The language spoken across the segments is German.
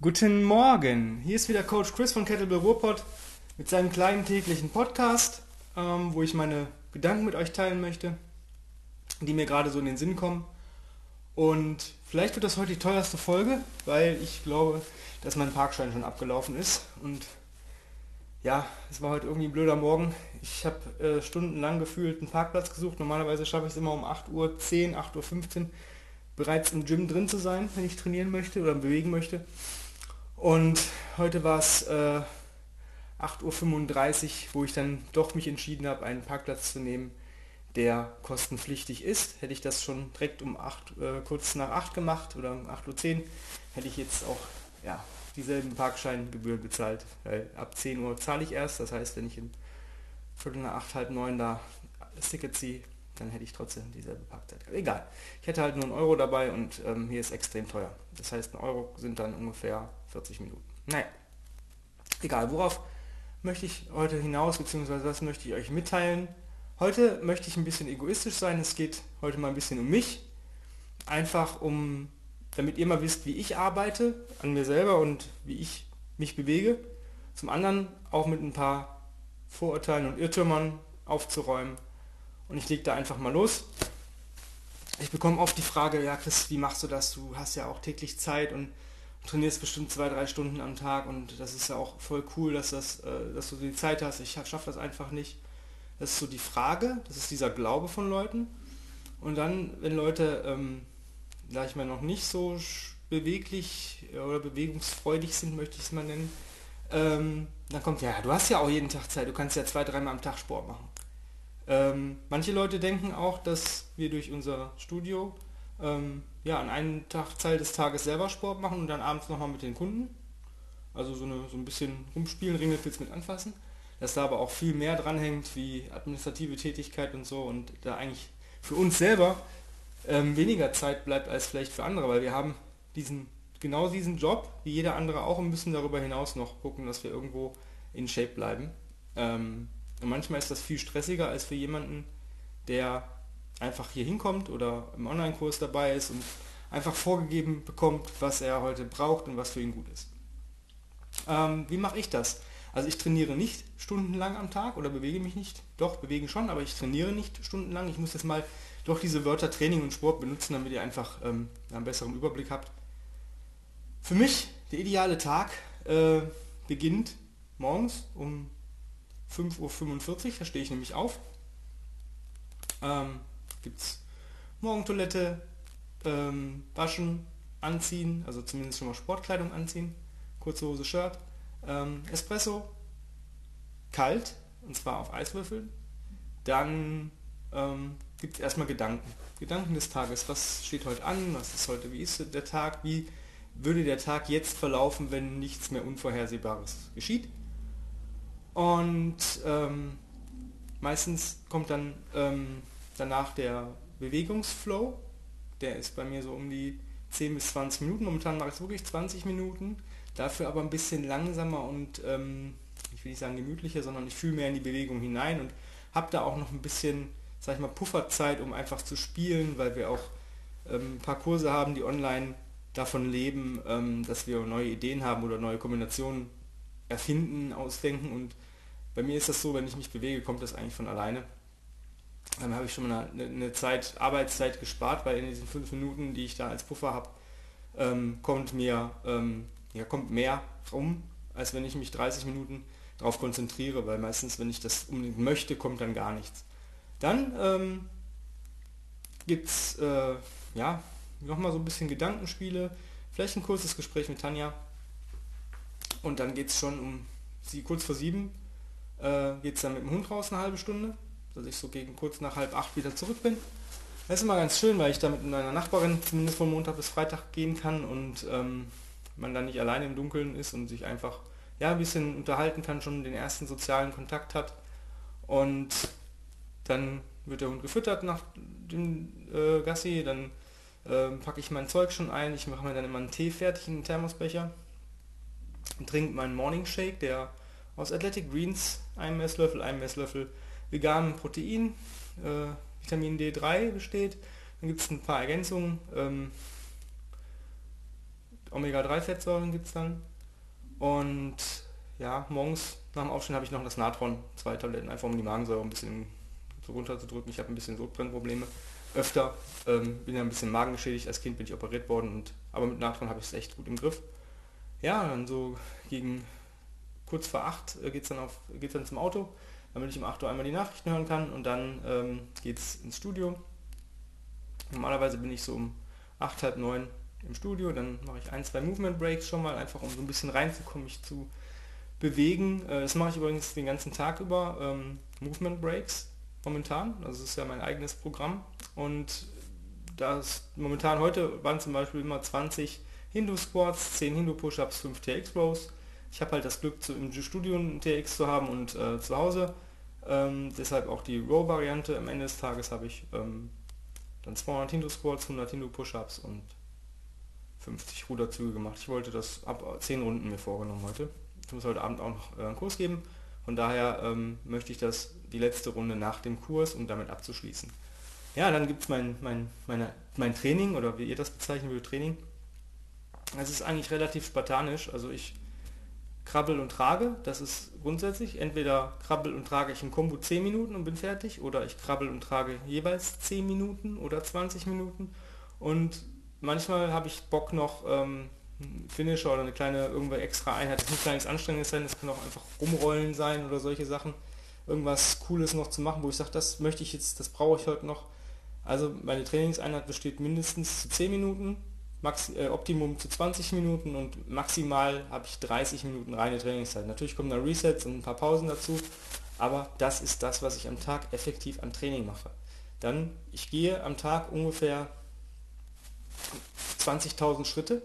Guten Morgen, hier ist wieder Coach Chris von Kettlebell Ruhrpott mit seinem kleinen täglichen Podcast, ähm, wo ich meine Gedanken mit euch teilen möchte, die mir gerade so in den Sinn kommen. Und vielleicht wird das heute die teuerste Folge, weil ich glaube, dass mein Parkschein schon abgelaufen ist. Und ja, es war heute irgendwie ein blöder Morgen. Ich habe äh, stundenlang gefühlt einen Parkplatz gesucht. Normalerweise schaffe ich es immer um 8.10 Uhr, 8.15 Uhr bereits im Gym drin zu sein, wenn ich trainieren möchte oder bewegen möchte. Und heute war es äh, 8.35 Uhr, wo ich dann doch mich entschieden habe, einen Parkplatz zu nehmen, der kostenpflichtig ist. Hätte ich das schon direkt um 8, äh, kurz nach 8 gemacht oder um 8.10 Uhr, hätte ich jetzt auch ja, dieselben Parkscheingebühren bezahlt. Weil ab 10 Uhr zahle ich erst, das heißt, wenn ich in Viertel nach 8, halb 9 da das ziehe, dann hätte ich trotzdem dieselbe Parkzeit. Egal. Ich hätte halt nur einen Euro dabei und ähm, hier ist extrem teuer. Das heißt, ein Euro sind dann ungefähr 40 Minuten. Naja, egal. Worauf möchte ich heute hinaus, beziehungsweise was möchte ich euch mitteilen? Heute möchte ich ein bisschen egoistisch sein. Es geht heute mal ein bisschen um mich. Einfach um, damit ihr mal wisst, wie ich arbeite an mir selber und wie ich mich bewege. Zum anderen auch mit ein paar Vorurteilen und Irrtümern aufzuräumen und ich lege da einfach mal los. Ich bekomme oft die Frage, ja Chris, wie machst du das? Du hast ja auch täglich Zeit und trainierst bestimmt zwei, drei Stunden am Tag und das ist ja auch voll cool, dass, das, äh, dass du die Zeit hast. Ich schaffe das einfach nicht. Das ist so die Frage, das ist dieser Glaube von Leuten. Und dann, wenn Leute, ähm, sag ich mal, noch nicht so beweglich oder bewegungsfreudig sind, möchte ich es mal nennen, ähm, dann kommt, ja, du hast ja auch jeden Tag Zeit, du kannst ja zwei, dreimal am Tag Sport machen. Ähm, manche Leute denken auch, dass wir durch unser Studio ähm, ja, an einem Tag Teil des Tages selber Sport machen und dann abends nochmal mit den Kunden. Also so, eine, so ein bisschen rumspielen, Ringelpilz mit anfassen. Dass da aber auch viel mehr dranhängt wie administrative Tätigkeit und so und da eigentlich für uns selber ähm, weniger Zeit bleibt als vielleicht für andere, weil wir haben diesen genau diesen Job wie jeder andere auch und müssen darüber hinaus noch gucken, dass wir irgendwo in Shape bleiben. Ähm, und manchmal ist das viel stressiger als für jemanden, der einfach hier hinkommt oder im Online-Kurs dabei ist und einfach vorgegeben bekommt, was er heute braucht und was für ihn gut ist. Ähm, wie mache ich das? Also ich trainiere nicht stundenlang am Tag oder bewege mich nicht. Doch, bewegen schon, aber ich trainiere nicht stundenlang. Ich muss jetzt mal doch diese Wörter Training und Sport benutzen, damit ihr einfach ähm, einen besseren Überblick habt. Für mich der ideale Tag äh, beginnt morgens um 5.45 Uhr, da stehe ich nämlich auf. Ähm, Gibt Morgentoilette, ähm, waschen, anziehen, also zumindest schon mal Sportkleidung anziehen, kurze Hose, Shirt, ähm, Espresso, kalt, und zwar auf Eiswürfeln. Dann ähm, gibt es erstmal Gedanken. Gedanken des Tages, was steht heute an, was ist heute, wie ist der Tag, wie würde der Tag jetzt verlaufen, wenn nichts mehr Unvorhersehbares geschieht. Und ähm, meistens kommt dann ähm, danach der Bewegungsflow. Der ist bei mir so um die 10 bis 20 Minuten. Momentan mache ich es wirklich 20 Minuten. Dafür aber ein bisschen langsamer und ähm, ich will nicht sagen gemütlicher, sondern ich fühle mehr in die Bewegung hinein und habe da auch noch ein bisschen, sag ich mal, Pufferzeit, um einfach zu spielen, weil wir auch ähm, ein paar Kurse haben, die online davon leben, ähm, dass wir neue Ideen haben oder neue Kombinationen erfinden, ausdenken und bei mir ist das so, wenn ich mich bewege, kommt das eigentlich von alleine. Dann habe ich schon mal eine, eine, Zeit, Arbeitszeit gespart, weil in diesen fünf Minuten, die ich da als Puffer habe, ähm, kommt mir ähm, ja, kommt mehr rum, als wenn ich mich 30 Minuten darauf konzentriere, weil meistens, wenn ich das unbedingt möchte, kommt dann gar nichts. Dann ähm, gibt es äh, ja, nochmal so ein bisschen Gedankenspiele, vielleicht ein kurzes Gespräch mit Tanja und dann geht es schon um sie kurz vor sieben äh, geht es dann mit dem Hund raus eine halbe Stunde, dass ich so gegen kurz nach halb acht wieder zurück bin. Das ist immer ganz schön, weil ich da mit meiner Nachbarin zumindest von Montag bis Freitag gehen kann und ähm, man dann nicht alleine im Dunkeln ist und sich einfach ja, ein bisschen unterhalten kann, schon den ersten sozialen Kontakt hat. Und dann wird der Hund gefüttert nach dem äh, Gassi, dann äh, packe ich mein Zeug schon ein, ich mache mir dann immer einen Tee fertig in den Thermosbecher, trinke meinen Morning Shake, der aus Athletic Greens, einem Messlöffel, einem Messlöffel veganem Protein, äh, Vitamin D3 besteht. Dann gibt es ein paar Ergänzungen. Ähm, Omega-3-Fettsäuren gibt es dann. Und ja, morgens nach dem Aufstehen habe ich noch das Natron, zwei Tabletten, einfach um die Magensäure ein bisschen so runterzudrücken. Ich habe ein bisschen Sodbrennprobleme. Öfter ähm, bin ja ein bisschen magengeschädigt. Als Kind bin ich operiert worden, und, aber mit Natron habe ich es echt gut im Griff. Ja, dann so gegen kurz vor acht äh, geht es dann, geht's dann zum Auto, damit ich um 8 Uhr einmal die Nachrichten hören kann und dann ähm, geht es ins Studio. Normalerweise bin ich so um 8, halb 9 im Studio, dann mache ich ein, zwei Movement Breaks schon mal, einfach um so ein bisschen reinzukommen, mich zu bewegen. Äh, das mache ich übrigens den ganzen Tag über, ähm, Movement Breaks momentan. Also das ist ja mein eigenes Programm. Und das momentan heute waren zum Beispiel immer 20 Hindu Squats, 10 Hindu Push-Ups, 5 TX Rows. Ich habe halt das Glück, zu, im Studio ein TX zu haben und äh, zu Hause. Ähm, deshalb auch die Row-Variante. Am Ende des Tages habe ich ähm, dann 200 Hindu Squats, 100 Hindu Push-Ups und 50 Ruderzüge gemacht. Ich wollte das ab 10 Runden mir vorgenommen heute. Ich muss heute Abend auch noch äh, einen Kurs geben. Von daher ähm, möchte ich das die letzte Runde nach dem Kurs, um damit abzuschließen. Ja, dann gibt es mein, mein, mein Training oder wie ihr das bezeichnen würdet, Training. Es ist eigentlich relativ spartanisch. Also ich krabbel und trage, das ist grundsätzlich. Entweder krabbel und trage ich im Kombo 10 Minuten und bin fertig oder ich krabbel und trage jeweils 10 Minuten oder 20 Minuten. Und manchmal habe ich Bock noch ähm, Finisher oder eine kleine irgendwo extra Einheit. Das muss gar nichts Anstrengendes sein, das kann auch einfach rumrollen sein oder solche Sachen. Irgendwas Cooles noch zu machen, wo ich sage, das möchte ich jetzt, das brauche ich heute noch. Also meine Trainingseinheit besteht mindestens zu 10 Minuten, Max, äh, Optimum zu 20 Minuten und maximal habe ich 30 Minuten reine Trainingszeit. Natürlich kommen da Resets und ein paar Pausen dazu, aber das ist das, was ich am Tag effektiv an Training mache. Dann, ich gehe am Tag ungefähr 20.000 Schritte,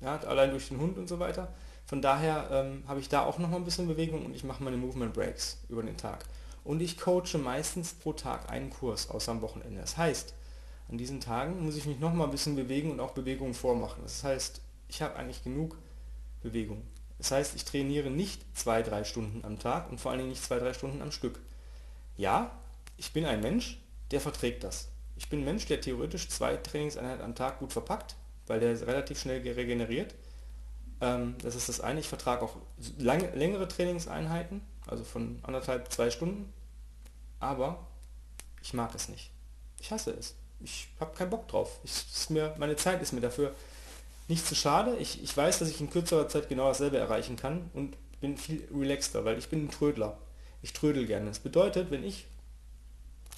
ja, allein durch den Hund und so weiter. Von daher ähm, habe ich da auch noch mal ein bisschen Bewegung und ich mache meine Movement Breaks über den Tag. Und ich coache meistens pro Tag einen Kurs, außer am Wochenende. Das heißt, an diesen Tagen muss ich mich noch mal ein bisschen bewegen und auch Bewegungen vormachen. Das heißt, ich habe eigentlich genug Bewegung. Das heißt, ich trainiere nicht zwei, drei Stunden am Tag und vor allen Dingen nicht zwei, drei Stunden am Stück. Ja, ich bin ein Mensch, der verträgt das. Ich bin ein Mensch, der theoretisch zwei Trainingseinheiten am Tag gut verpackt weil der relativ schnell regeneriert. Ähm, das ist das eine. Ich vertrage auch lang, längere Trainingseinheiten, also von anderthalb, zwei Stunden. Aber ich mag es nicht. Ich hasse es. Ich habe keinen Bock drauf. Ich, ist mir, meine Zeit ist mir dafür nicht zu schade. Ich, ich weiß, dass ich in kürzerer Zeit genau dasselbe erreichen kann und bin viel relaxter, weil ich bin ein Trödler. Ich trödel gerne. Das bedeutet, wenn ich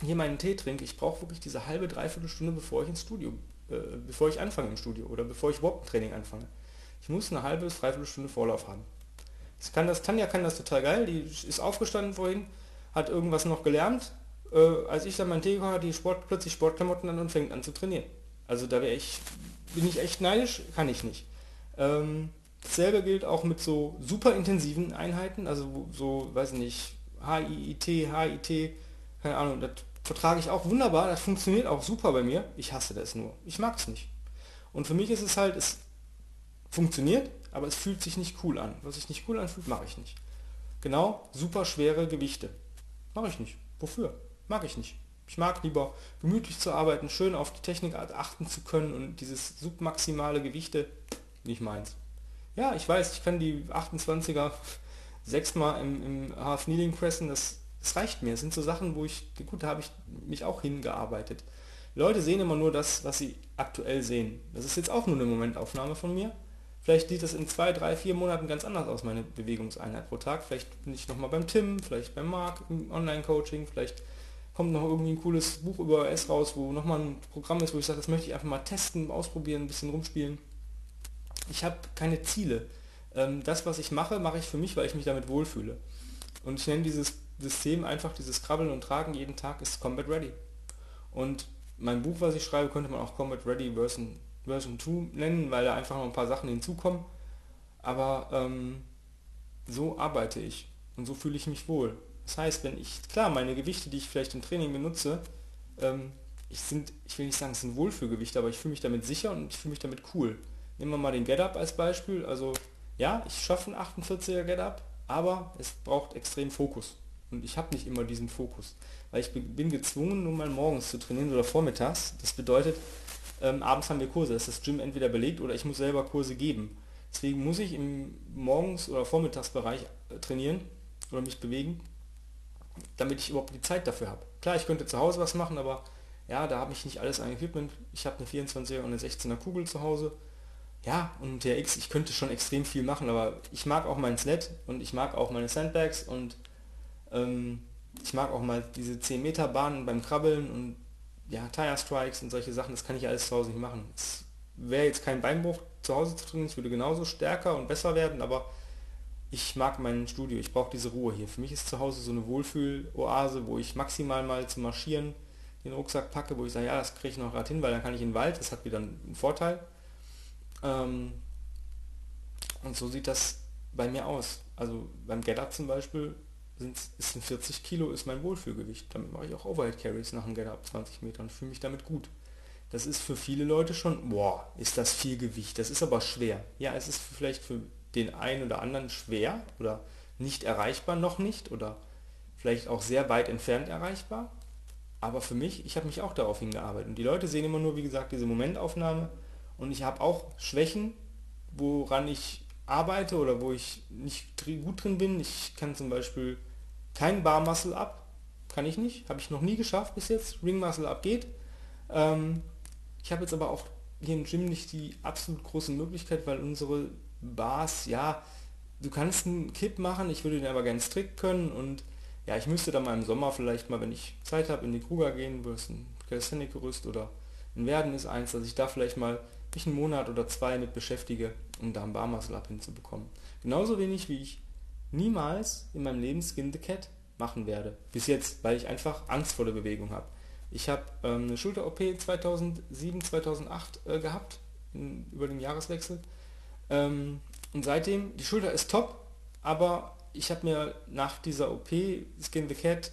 hier meinen Tee trinke, ich brauche wirklich diese halbe, dreiviertel Stunde, bevor ich ins Studio äh, bevor ich anfange im Studio oder bevor ich überhaupt ein Training anfange. Ich muss eine halbe bis dreiviertel Stunde Vorlauf haben. Das kann das, Tanja kann das total geil, die ist aufgestanden vorhin, hat irgendwas noch gelernt. Äh, als ich dann mein Tee hatte, die Sport, plötzlich Sportklamotten an und fängt an zu trainieren. Also da wäre ich, bin ich echt neidisch, kann ich nicht. Ähm, dasselbe gilt auch mit so super intensiven Einheiten, also so, weiß ich nicht, HIIT, HIT, keine Ahnung, das vertrage ich auch wunderbar, das funktioniert auch super bei mir. Ich hasse das nur. Ich mag es nicht. Und für mich ist es halt, es funktioniert, aber es fühlt sich nicht cool an. Was sich nicht cool anfühlt, mache ich nicht. Genau, super schwere Gewichte. Mache ich nicht. Wofür? Mag ich nicht. Ich mag lieber gemütlich zu arbeiten, schön auf die Technik achten zu können und dieses submaximale Gewichte nicht meins. Ja, ich weiß, ich kann die 28er sechsmal im, im Half Kneeling pressen, das es reicht mir. Es sind so Sachen, wo ich, gut, da habe ich mich auch hingearbeitet. Leute sehen immer nur das, was sie aktuell sehen. Das ist jetzt auch nur eine Momentaufnahme von mir. Vielleicht sieht das in zwei, drei, vier Monaten ganz anders aus, meine Bewegungseinheit pro Tag. Vielleicht bin ich nochmal beim Tim, vielleicht beim Marc im Online-Coaching, vielleicht kommt noch irgendwie ein cooles Buch über S raus, wo nochmal ein Programm ist, wo ich sage, das möchte ich einfach mal testen, ausprobieren, ein bisschen rumspielen. Ich habe keine Ziele. Ähm, das, was ich mache, mache ich für mich, weil ich mich damit wohlfühle. Und ich nenne dieses System einfach, dieses Krabbeln und Tragen jeden Tag ist Combat Ready. Und mein Buch, was ich schreibe, könnte man auch Combat Ready Version, Version 2 nennen, weil da einfach noch ein paar Sachen hinzukommen. Aber ähm, so arbeite ich und so fühle ich mich wohl. Das heißt, wenn ich, klar, meine Gewichte, die ich vielleicht im Training benutze, ähm, ich, sind, ich will nicht sagen, es sind Wohlfühlgewichte, aber ich fühle mich damit sicher und ich fühle mich damit cool. Nehmen wir mal den Get Up als Beispiel. Also ja, ich schaffe einen 48er Get Up, aber es braucht extrem Fokus. Und ich habe nicht immer diesen Fokus. Weil ich bin gezwungen, nun mal morgens zu trainieren oder vormittags. Das bedeutet, ähm, abends haben wir Kurse, das ist das Gym entweder belegt oder ich muss selber Kurse geben. Deswegen muss ich im Morgens- oder Vormittagsbereich äh, trainieren oder mich bewegen, damit ich überhaupt die Zeit dafür habe. Klar, ich könnte zu Hause was machen, aber ja, da habe ich nicht alles an Equipment. Ich habe eine 24er und eine 16er Kugel zu Hause. Ja, und der X, ich könnte schon extrem viel machen, aber ich mag auch mein Sled und ich mag auch meine Sandbags und ähm, ich mag auch mal diese 10 Meter Bahnen beim Krabbeln und ja, Tire Strikes und solche Sachen, das kann ich alles zu Hause nicht machen. Es wäre jetzt kein Beinbruch zu Hause zu trainieren, ich würde genauso stärker und besser werden, aber ich mag mein Studio, ich brauche diese Ruhe hier. Für mich ist zu Hause so eine Wohlfühl-Oase, wo ich maximal mal zu marschieren den Rucksack packe, wo ich sage, ja, das kriege ich noch gerade hin, weil dann kann ich in den Wald, das hat wieder einen Vorteil. Ähm, und so sieht das bei mir aus. Also beim Get zum Beispiel ist ein 40 Kilo ist mein Wohlfühlgewicht. Damit mache ich auch Overhead Carries nach dem Get Up 20 Meter und fühle mich damit gut. Das ist für viele Leute schon, boah, ist das viel Gewicht. Das ist aber schwer. Ja, es ist vielleicht für den einen oder anderen schwer oder nicht erreichbar noch nicht oder vielleicht auch sehr weit entfernt erreichbar. Aber für mich, ich habe mich auch darauf hingearbeitet. Und die Leute sehen immer nur, wie gesagt, diese Momentaufnahme. Und ich habe auch Schwächen, woran ich arbeite oder wo ich nicht gut drin bin. Ich kann zum Beispiel kein Bar Muscle Up, kann ich nicht, habe ich noch nie geschafft bis jetzt. Ring Muscle Up geht. Ähm, ich habe jetzt aber auch hier im Gym nicht die absolut große Möglichkeit, weil unsere Bars, ja, du kannst einen Kipp machen, ich würde den aber gerne strikt können und ja, ich müsste dann mal im Sommer vielleicht mal, wenn ich Zeit habe, in die Kruger gehen, wo es ein Calisthenic-Gerüst oder in Werden ist eins, dass ich da vielleicht mal mich einen Monat oder zwei mit beschäftige, um da ein Bar Muscle Up hinzubekommen. Genauso wenig wie ich niemals in meinem Leben Skin the Cat machen werde. Bis jetzt, weil ich einfach Angst vor der Bewegung habe. Ich habe ähm, eine Schulter-OP 2007, 2008 äh, gehabt, in, über den Jahreswechsel. Ähm, und seitdem, die Schulter ist top, aber ich habe mir nach dieser OP Skin the Cat,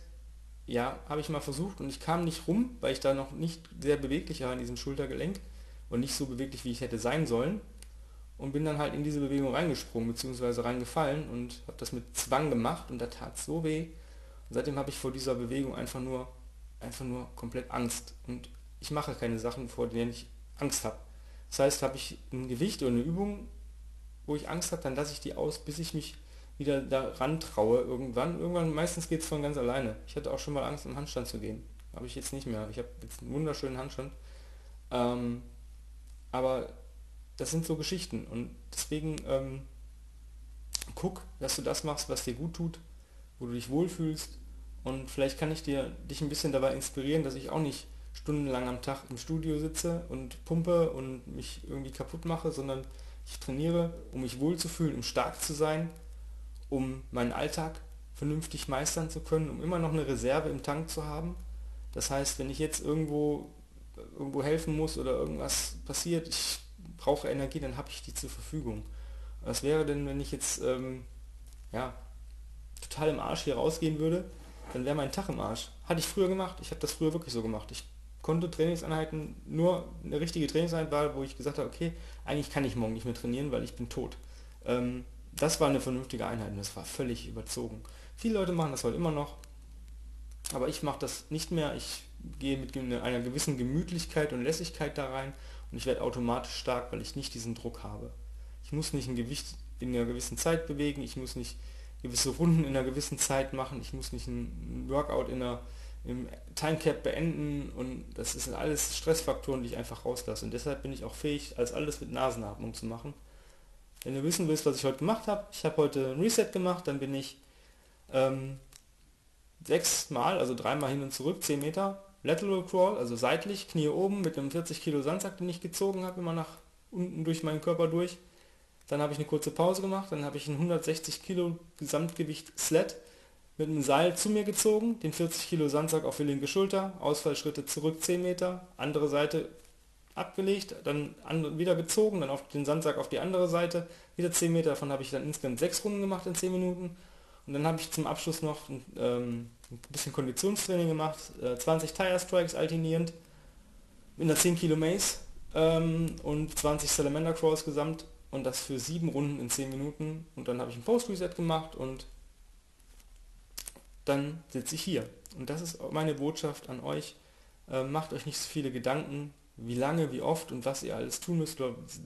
ja, habe ich mal versucht und ich kam nicht rum, weil ich da noch nicht sehr beweglich war in diesem Schultergelenk und nicht so beweglich, wie ich hätte sein sollen und bin dann halt in diese Bewegung reingesprungen bzw. reingefallen und habe das mit Zwang gemacht und da tat so weh. Und seitdem habe ich vor dieser Bewegung einfach nur einfach nur komplett Angst und ich mache keine Sachen, vor denen ich Angst habe. Das heißt, habe ich ein Gewicht oder eine Übung, wo ich Angst habe, dann lasse ich die aus, bis ich mich wieder daran traue irgendwann. Irgendwann, meistens geht es von ganz alleine. Ich hatte auch schon mal Angst, im Handstand zu gehen. Habe ich jetzt nicht mehr. Ich habe jetzt einen wunderschönen Handstand. Ähm, aber das sind so Geschichten und deswegen ähm, guck, dass du das machst, was dir gut tut, wo du dich wohlfühlst und vielleicht kann ich dir dich ein bisschen dabei inspirieren, dass ich auch nicht stundenlang am Tag im Studio sitze und pumpe und mich irgendwie kaputt mache, sondern ich trainiere, um mich wohlzufühlen, um stark zu sein, um meinen Alltag vernünftig meistern zu können, um immer noch eine Reserve im Tank zu haben. Das heißt, wenn ich jetzt irgendwo irgendwo helfen muss oder irgendwas passiert, ich brauche Energie, dann habe ich die zur Verfügung. Was wäre denn, wenn ich jetzt ähm, ja, total im Arsch hier rausgehen würde, dann wäre mein Tag im Arsch. Hatte ich früher gemacht, ich habe das früher wirklich so gemacht. Ich konnte Trainingseinheiten, nur eine richtige Trainingseinheit war, wo ich gesagt habe, okay, eigentlich kann ich morgen nicht mehr trainieren, weil ich bin tot. Ähm, das war eine vernünftige Einheit und das war völlig überzogen. Viele Leute machen das heute immer noch, aber ich mache das nicht mehr. Ich gehe mit einer gewissen Gemütlichkeit und Lässigkeit da rein und ich werde automatisch stark, weil ich nicht diesen Druck habe. Ich muss nicht ein Gewicht in einer gewissen Zeit bewegen, ich muss nicht gewisse Runden in einer gewissen Zeit machen, ich muss nicht ein Workout in einer im Timecap beenden und das sind alles Stressfaktoren, die ich einfach rauslasse und deshalb bin ich auch fähig, als alles mit Nasenatmung zu machen. Wenn du wissen willst, was ich heute gemacht habe, ich habe heute ein Reset gemacht, dann bin ich ähm, sechs Mal, also dreimal hin und zurück, 10 Meter, Lateral Crawl, also seitlich, Knie oben mit einem 40 Kilo Sandsack, den ich gezogen habe, immer nach unten durch meinen Körper durch. Dann habe ich eine kurze Pause gemacht, dann habe ich ein 160 Kilo Gesamtgewicht Sled mit einem Seil zu mir gezogen, den 40 Kilo Sandsack auf die linke Schulter, Ausfallschritte zurück 10 Meter, andere Seite abgelegt, dann wieder gezogen, dann auf den Sandsack auf die andere Seite, wieder 10 Meter, davon habe ich dann insgesamt 6 Runden gemacht in 10 Minuten. Und dann habe ich zum Abschluss noch ähm, ein bisschen Konditionstraining gemacht, äh, 20 Tire Strikes alternierend mit einer 10 Kilo Mace ähm, und 20 Salamander Crawls gesamt und das für sieben Runden in 10 Minuten. Und dann habe ich ein Post Reset gemacht und dann sitze ich hier. Und das ist meine Botschaft an euch. Äh, macht euch nicht so viele Gedanken, wie lange, wie oft und was ihr alles tun müsst.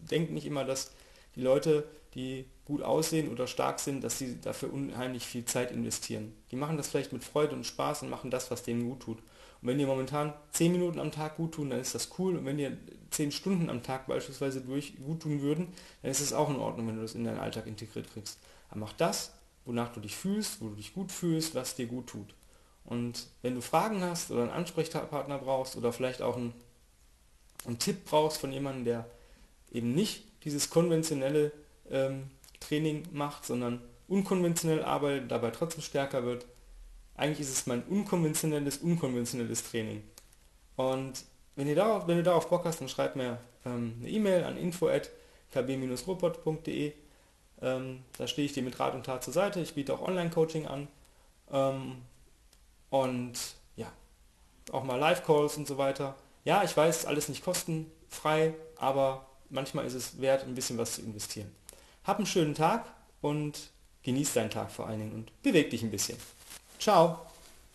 Denkt nicht immer, dass die Leute, die gut aussehen oder stark sind, dass sie dafür unheimlich viel Zeit investieren. Die machen das vielleicht mit Freude und Spaß und machen das, was denen gut tut. Und wenn ihr momentan 10 Minuten am Tag gut tun, dann ist das cool. Und wenn ihr 10 Stunden am Tag beispielsweise durch gut tun würden, dann ist es auch in Ordnung, wenn du das in deinen Alltag integriert kriegst. Aber mach das, wonach du dich fühlst, wo du dich gut fühlst, was dir gut tut. Und wenn du Fragen hast oder einen Ansprechpartner brauchst oder vielleicht auch einen, einen Tipp brauchst von jemandem, der eben nicht dieses konventionelle ähm, Training macht, sondern unkonventionell arbeitet, dabei trotzdem stärker wird, eigentlich ist es mein unkonventionelles, unkonventionelles Training. Und wenn, ihr darauf, wenn du darauf Bock hast, dann schreib mir ähm, eine E-Mail an info.kb-robot.de. Ähm, da stehe ich dir mit Rat und Tat zur Seite. Ich biete auch Online-Coaching an. Ähm, und ja, auch mal Live-Calls und so weiter. Ja, ich weiß, alles nicht kostenfrei, aber manchmal ist es wert, ein bisschen was zu investieren. Hab einen schönen Tag und genieß deinen Tag vor allen Dingen und beweg dich ein bisschen. Ciao.